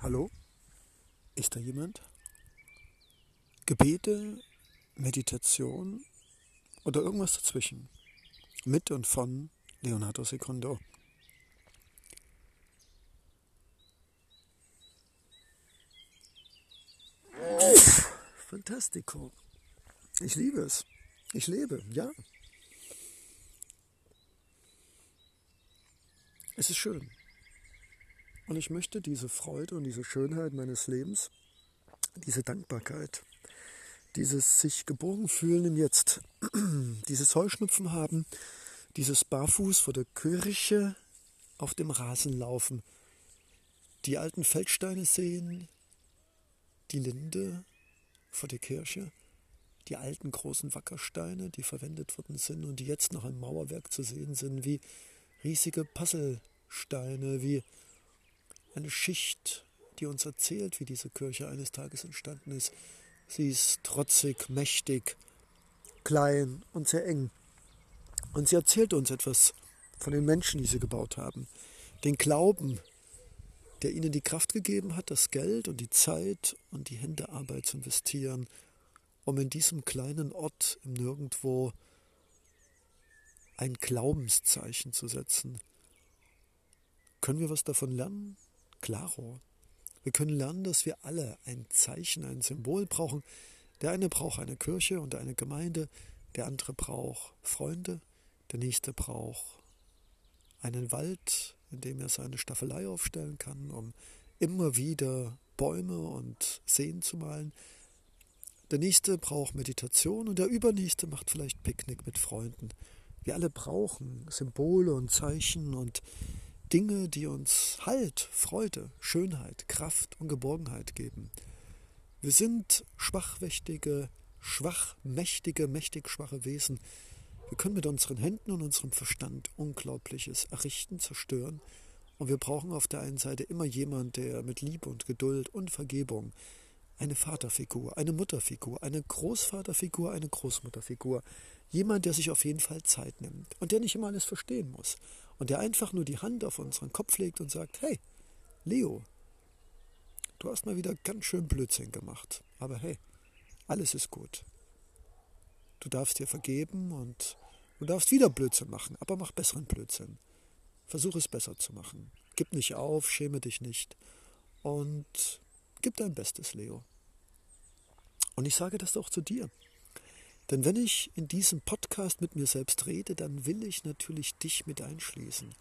Hallo? Ist da jemand? Gebete, Meditation oder irgendwas dazwischen? Mit und von Leonardo Secondo. Fantastico. Ich liebe es. Ich lebe, ja. Es ist schön. Und ich möchte diese Freude und diese Schönheit meines Lebens, diese Dankbarkeit, dieses sich geborgen fühlen im Jetzt, dieses Heuschnupfen haben, dieses Barfuß vor der Kirche auf dem Rasen laufen, die alten Feldsteine sehen, die Linde vor der Kirche, die alten großen Wackersteine, die verwendet worden sind und die jetzt noch im Mauerwerk zu sehen sind, wie riesige Puzzlesteine, wie eine Schicht, die uns erzählt, wie diese Kirche eines Tages entstanden ist. Sie ist trotzig, mächtig, klein und sehr eng. Und sie erzählt uns etwas von den Menschen, die sie gebaut haben. Den Glauben, der ihnen die Kraft gegeben hat, das Geld und die Zeit und die Händearbeit zu investieren, um in diesem kleinen Ort im Nirgendwo ein Glaubenszeichen zu setzen. Können wir was davon lernen? Klaro. Wir können lernen, dass wir alle ein Zeichen, ein Symbol brauchen. Der eine braucht eine Kirche und eine Gemeinde, der andere braucht Freunde, der nächste braucht einen Wald, in dem er seine Staffelei aufstellen kann, um immer wieder Bäume und Seen zu malen. Der nächste braucht Meditation und der übernächste macht vielleicht Picknick mit Freunden. Wir alle brauchen Symbole und Zeichen und Dinge, die uns Halt, Freude, Schönheit, Kraft und Geborgenheit geben. Wir sind schwachmächtige, schwachmächtige, mächtig schwache Wesen. Wir können mit unseren Händen und unserem Verstand Unglaubliches errichten, zerstören. Und wir brauchen auf der einen Seite immer jemand, der mit Liebe und Geduld und Vergebung eine Vaterfigur, eine Mutterfigur, eine Großvaterfigur, eine Großmutterfigur, jemand, der sich auf jeden Fall Zeit nimmt und der nicht immer alles verstehen muss und der einfach nur die Hand auf unseren Kopf legt und sagt, hey, Leo, du hast mal wieder ganz schön Blödsinn gemacht, aber hey, alles ist gut. Du darfst dir vergeben und du darfst wieder Blödsinn machen, aber mach besseren Blödsinn. Versuch es besser zu machen. Gib nicht auf, schäme dich nicht und gib dein Bestes, Leo. Und ich sage das auch zu dir. Denn wenn ich in diesem Podcast mit mir selbst rede, dann will ich natürlich dich mit einschließen.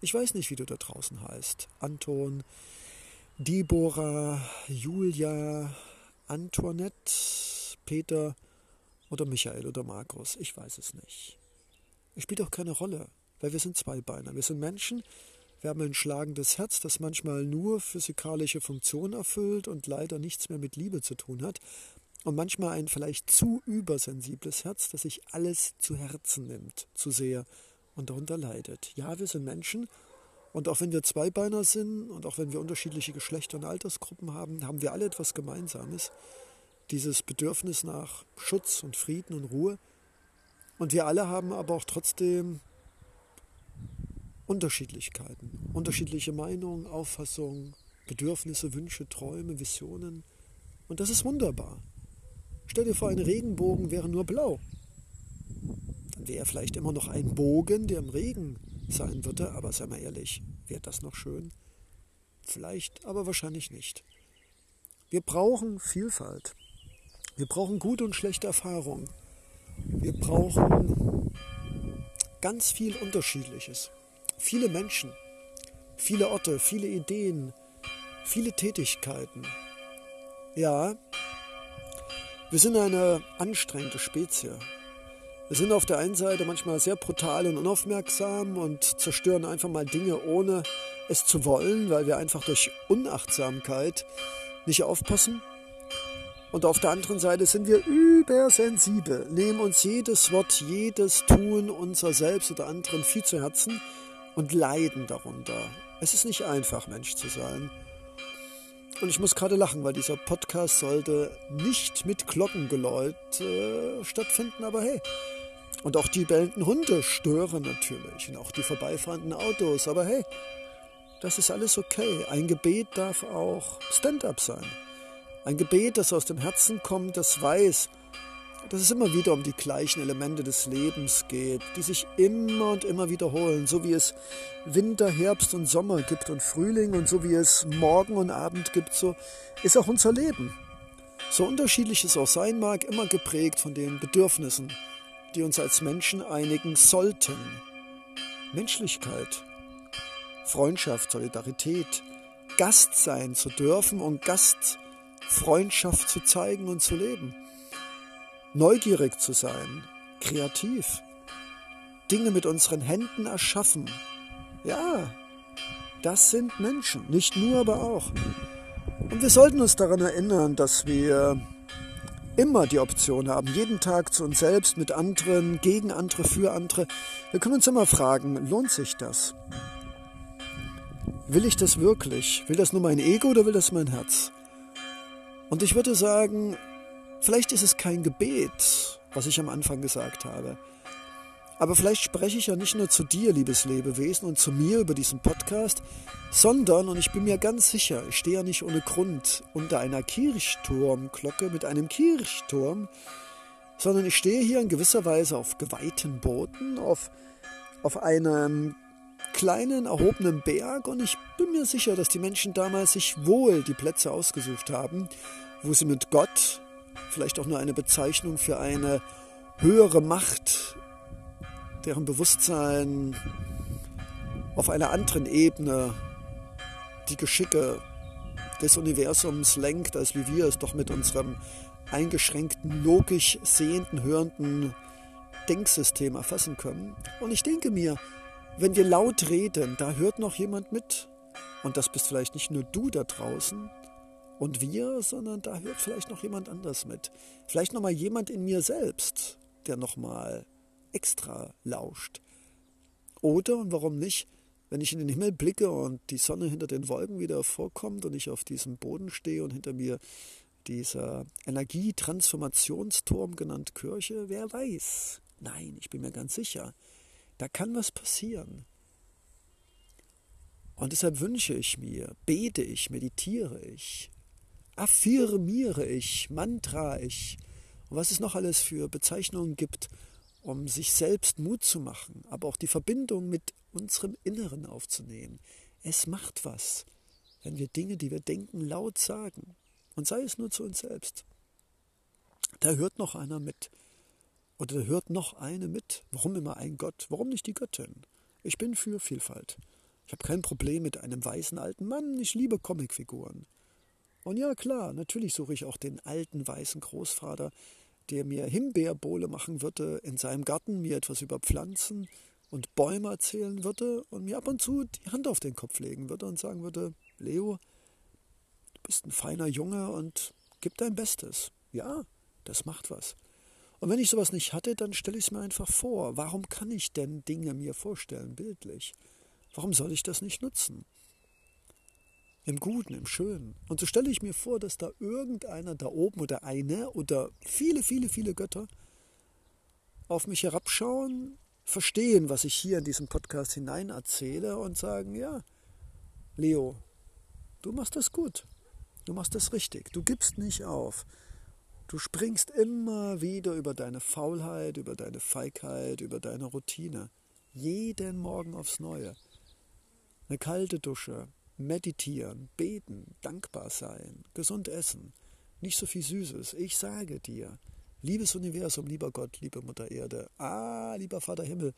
Ich weiß nicht, wie du da draußen heißt. Anton, Deborah, Julia, Antoinette, Peter oder Michael oder Markus. Ich weiß es nicht. Es spielt auch keine Rolle, weil wir sind Zweibeiner. Wir sind Menschen, wir haben ein schlagendes Herz, das manchmal nur physikalische Funktionen erfüllt und leider nichts mehr mit Liebe zu tun hat und manchmal ein vielleicht zu übersensibles Herz, das sich alles zu Herzen nimmt, zu sehr und darunter leidet. Ja, wir sind Menschen und auch wenn wir Zweibeiner sind und auch wenn wir unterschiedliche Geschlechter und Altersgruppen haben, haben wir alle etwas Gemeinsames. Dieses Bedürfnis nach Schutz und Frieden und Ruhe. Und wir alle haben aber auch trotzdem Unterschiedlichkeiten, unterschiedliche Meinungen, Auffassungen, Bedürfnisse, Wünsche, Träume, Visionen. Und das ist wunderbar. Stell dir vor, ein Regenbogen wäre nur blau. Dann wäre vielleicht immer noch ein Bogen, der im Regen sein würde, aber sei mal ehrlich, wäre das noch schön? Vielleicht, aber wahrscheinlich nicht. Wir brauchen Vielfalt. Wir brauchen gute und schlechte Erfahrungen. Wir brauchen ganz viel Unterschiedliches. Viele Menschen, viele Orte, viele Ideen, viele Tätigkeiten. Ja, wir sind eine anstrengende Spezie. Wir sind auf der einen Seite manchmal sehr brutal und unaufmerksam und zerstören einfach mal Dinge, ohne es zu wollen, weil wir einfach durch Unachtsamkeit nicht aufpassen. Und auf der anderen Seite sind wir übersensibel, nehmen uns jedes Wort, jedes Tun unser Selbst oder anderen viel zu Herzen und leiden darunter. Es ist nicht einfach, Mensch zu sein. Und ich muss gerade lachen, weil dieser Podcast sollte nicht mit Glockengeläut äh, stattfinden, aber hey. Und auch die bellenden Hunde stören natürlich und auch die vorbeifahrenden Autos, aber hey, Das ist alles okay. Ein Gebet darf auch Stand-up sein. Ein Gebet, das aus dem Herzen kommt, das weiß, dass es immer wieder um die gleichen Elemente des Lebens geht, die sich immer und immer wiederholen, so wie es Winter, Herbst und Sommer gibt und Frühling und so wie es Morgen und Abend gibt, so ist auch unser Leben. So unterschiedlich es auch sein mag, immer geprägt von den Bedürfnissen, die uns als Menschen einigen sollten. Menschlichkeit, Freundschaft, Solidarität, Gast sein zu dürfen und Gastfreundschaft zu zeigen und zu leben neugierig zu sein, kreativ, Dinge mit unseren Händen erschaffen. Ja, das sind Menschen, nicht nur, aber auch. Und wir sollten uns daran erinnern, dass wir immer die Option haben, jeden Tag zu uns selbst, mit anderen, gegen andere, für andere. Wir können uns immer fragen, lohnt sich das? Will ich das wirklich? Will das nur mein Ego oder will das mein Herz? Und ich würde sagen, Vielleicht ist es kein Gebet, was ich am Anfang gesagt habe. Aber vielleicht spreche ich ja nicht nur zu dir, liebes Lebewesen, und zu mir über diesen Podcast, sondern, und ich bin mir ganz sicher, ich stehe ja nicht ohne Grund unter einer Kirchturmglocke mit einem Kirchturm, sondern ich stehe hier in gewisser Weise auf geweihten Boden, auf, auf einem kleinen erhobenen Berg und ich bin mir sicher, dass die Menschen damals sich wohl die Plätze ausgesucht haben, wo sie mit Gott, vielleicht auch nur eine Bezeichnung für eine höhere Macht, deren Bewusstsein auf einer anderen Ebene die Geschicke des Universums lenkt, als wie wir es doch mit unserem eingeschränkten, logisch sehenden, hörenden Denksystem erfassen können. Und ich denke mir, wenn wir laut reden, da hört noch jemand mit. Und das bist vielleicht nicht nur du da draußen, und wir, sondern da hört vielleicht noch jemand anders mit. Vielleicht nochmal jemand in mir selbst, der nochmal extra lauscht. Oder, und warum nicht, wenn ich in den Himmel blicke und die Sonne hinter den Wolken wieder vorkommt und ich auf diesem Boden stehe und hinter mir dieser Energietransformationsturm genannt Kirche, wer weiß. Nein, ich bin mir ganz sicher, da kann was passieren. Und deshalb wünsche ich mir, bete ich, meditiere ich, affirmiere ich, mantra ich und was es noch alles für Bezeichnungen gibt, um sich selbst Mut zu machen, aber auch die Verbindung mit unserem Inneren aufzunehmen. Es macht was, wenn wir Dinge, die wir denken, laut sagen. Und sei es nur zu uns selbst. Da hört noch einer mit. Oder da hört noch eine mit. Warum immer ein Gott? Warum nicht die Göttin? Ich bin für Vielfalt. Ich habe kein Problem mit einem weißen alten Mann. Ich liebe Comicfiguren. Und ja, klar, natürlich suche ich auch den alten weißen Großvater, der mir Himbeerbohle machen würde, in seinem Garten mir etwas über Pflanzen und Bäume erzählen würde und mir ab und zu die Hand auf den Kopf legen würde und sagen würde, Leo, du bist ein feiner Junge und gib dein Bestes. Ja, das macht was. Und wenn ich sowas nicht hatte, dann stelle ich es mir einfach vor. Warum kann ich denn Dinge mir vorstellen, bildlich? Warum soll ich das nicht nutzen? Im Guten, im Schönen. Und so stelle ich mir vor, dass da irgendeiner da oben oder eine oder viele, viele, viele Götter auf mich herabschauen, verstehen, was ich hier in diesem Podcast hinein erzähle und sagen, ja, Leo, du machst das gut, du machst das richtig, du gibst nicht auf. Du springst immer wieder über deine Faulheit, über deine Feigheit, über deine Routine. Jeden Morgen aufs Neue. Eine kalte Dusche, meditieren, beten, dankbar sein, gesund essen, nicht so viel Süßes. Ich sage dir, liebes Universum, lieber Gott, liebe Mutter Erde, ah, lieber Vater Himmel,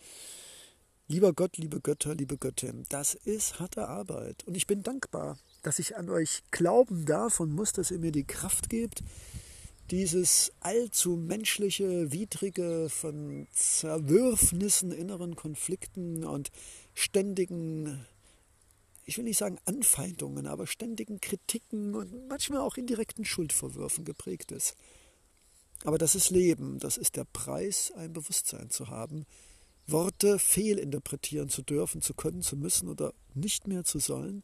lieber Gott, liebe Götter, liebe Göttin, das ist harte Arbeit. Und ich bin dankbar, dass ich an euch glauben darf und muss, dass ihr mir die Kraft gebt, dieses allzu menschliche, widrige von Zerwürfnissen, inneren Konflikten und ständigen ich will nicht sagen Anfeindungen, aber ständigen Kritiken und manchmal auch indirekten Schuldvorwürfen geprägt ist. Aber das ist Leben, das ist der Preis, ein Bewusstsein zu haben, Worte fehlinterpretieren zu dürfen, zu können, zu müssen oder nicht mehr zu sollen.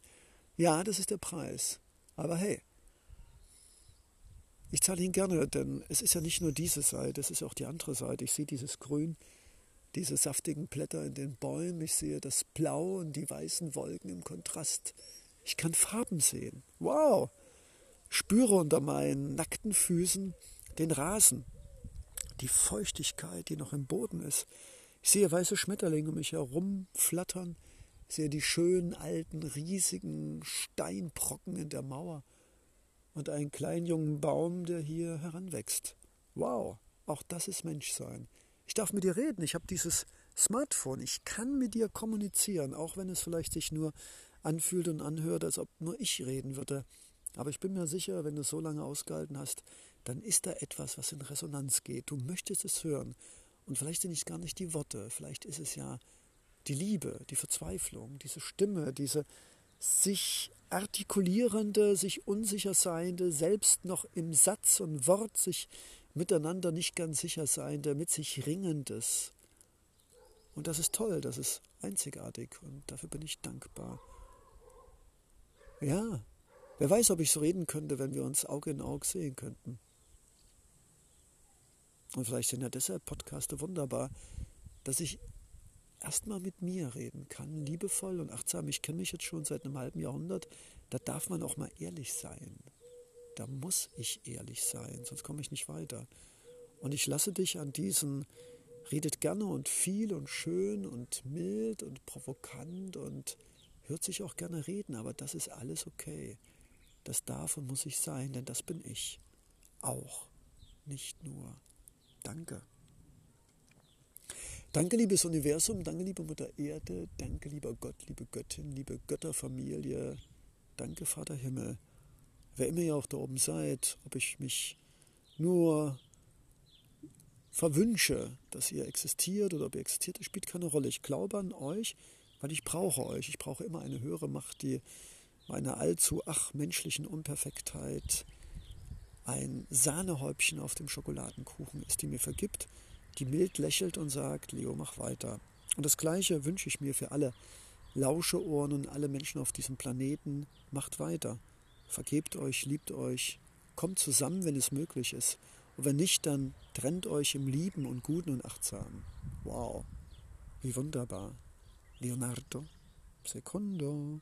Ja, das ist der Preis. Aber hey, ich zahle ihn gerne, denn es ist ja nicht nur diese Seite, es ist auch die andere Seite. Ich sehe dieses Grün, diese saftigen Blätter in den Bäumen, ich sehe das Blau und die weißen Wolken im Kontrast. Ich kann Farben sehen. Wow! Spüre unter meinen nackten Füßen den Rasen, die Feuchtigkeit, die noch im Boden ist. Ich sehe weiße Schmetterlinge um mich herum flattern. Ich sehe die schönen alten, riesigen Steinbrocken in der Mauer und einen kleinen jungen Baum, der hier heranwächst. Wow, auch das ist Menschsein. Ich darf mit dir reden. Ich habe dieses Smartphone. Ich kann mit dir kommunizieren, auch wenn es vielleicht sich nur anfühlt und anhört, als ob nur ich reden würde. Aber ich bin mir sicher, wenn du es so lange ausgehalten hast, dann ist da etwas, was in Resonanz geht. Du möchtest es hören. Und vielleicht sind es gar nicht die Worte, vielleicht ist es ja die Liebe, die Verzweiflung, diese Stimme, diese sich artikulierende, sich unsicher seiende, selbst noch im Satz und Wort sich miteinander nicht ganz sicher seiende, mit sich ringendes. Und das ist toll, das ist einzigartig und dafür bin ich dankbar. Ja, wer weiß, ob ich so reden könnte, wenn wir uns Auge in Auge sehen könnten. Und vielleicht sind ja deshalb Podcaste wunderbar, dass ich erstmal mit mir reden kann, liebevoll und achtsam. Ich kenne mich jetzt schon seit einem halben Jahrhundert. Da darf man auch mal ehrlich sein. Da muss ich ehrlich sein, sonst komme ich nicht weiter. Und ich lasse dich an diesen, redet gerne und viel und schön und mild und provokant und hört sich auch gerne reden, aber das ist alles okay. Das darf und muss ich sein, denn das bin ich. Auch, nicht nur. Danke. Danke, liebes Universum, danke, liebe Mutter Erde, danke, lieber Gott, liebe Göttin, liebe Götterfamilie, danke, Vater Himmel. Wer immer ihr auch da oben seid, ob ich mich nur verwünsche, dass ihr existiert oder ob ihr existiert, das spielt keine Rolle. Ich glaube an euch, weil ich brauche euch. Ich brauche immer eine höhere Macht, die meiner allzu ach menschlichen Unperfektheit ein Sahnehäubchen auf dem Schokoladenkuchen ist, die mir vergibt, die mild lächelt und sagt, Leo, mach weiter. Und das Gleiche wünsche ich mir für alle Lauscheohren und alle Menschen auf diesem Planeten. Macht weiter. Vergebt euch, liebt euch, kommt zusammen, wenn es möglich ist. Und wenn nicht, dann trennt euch im Lieben und Guten und Achtsamen. Wow, wie wunderbar. Leonardo Secondo.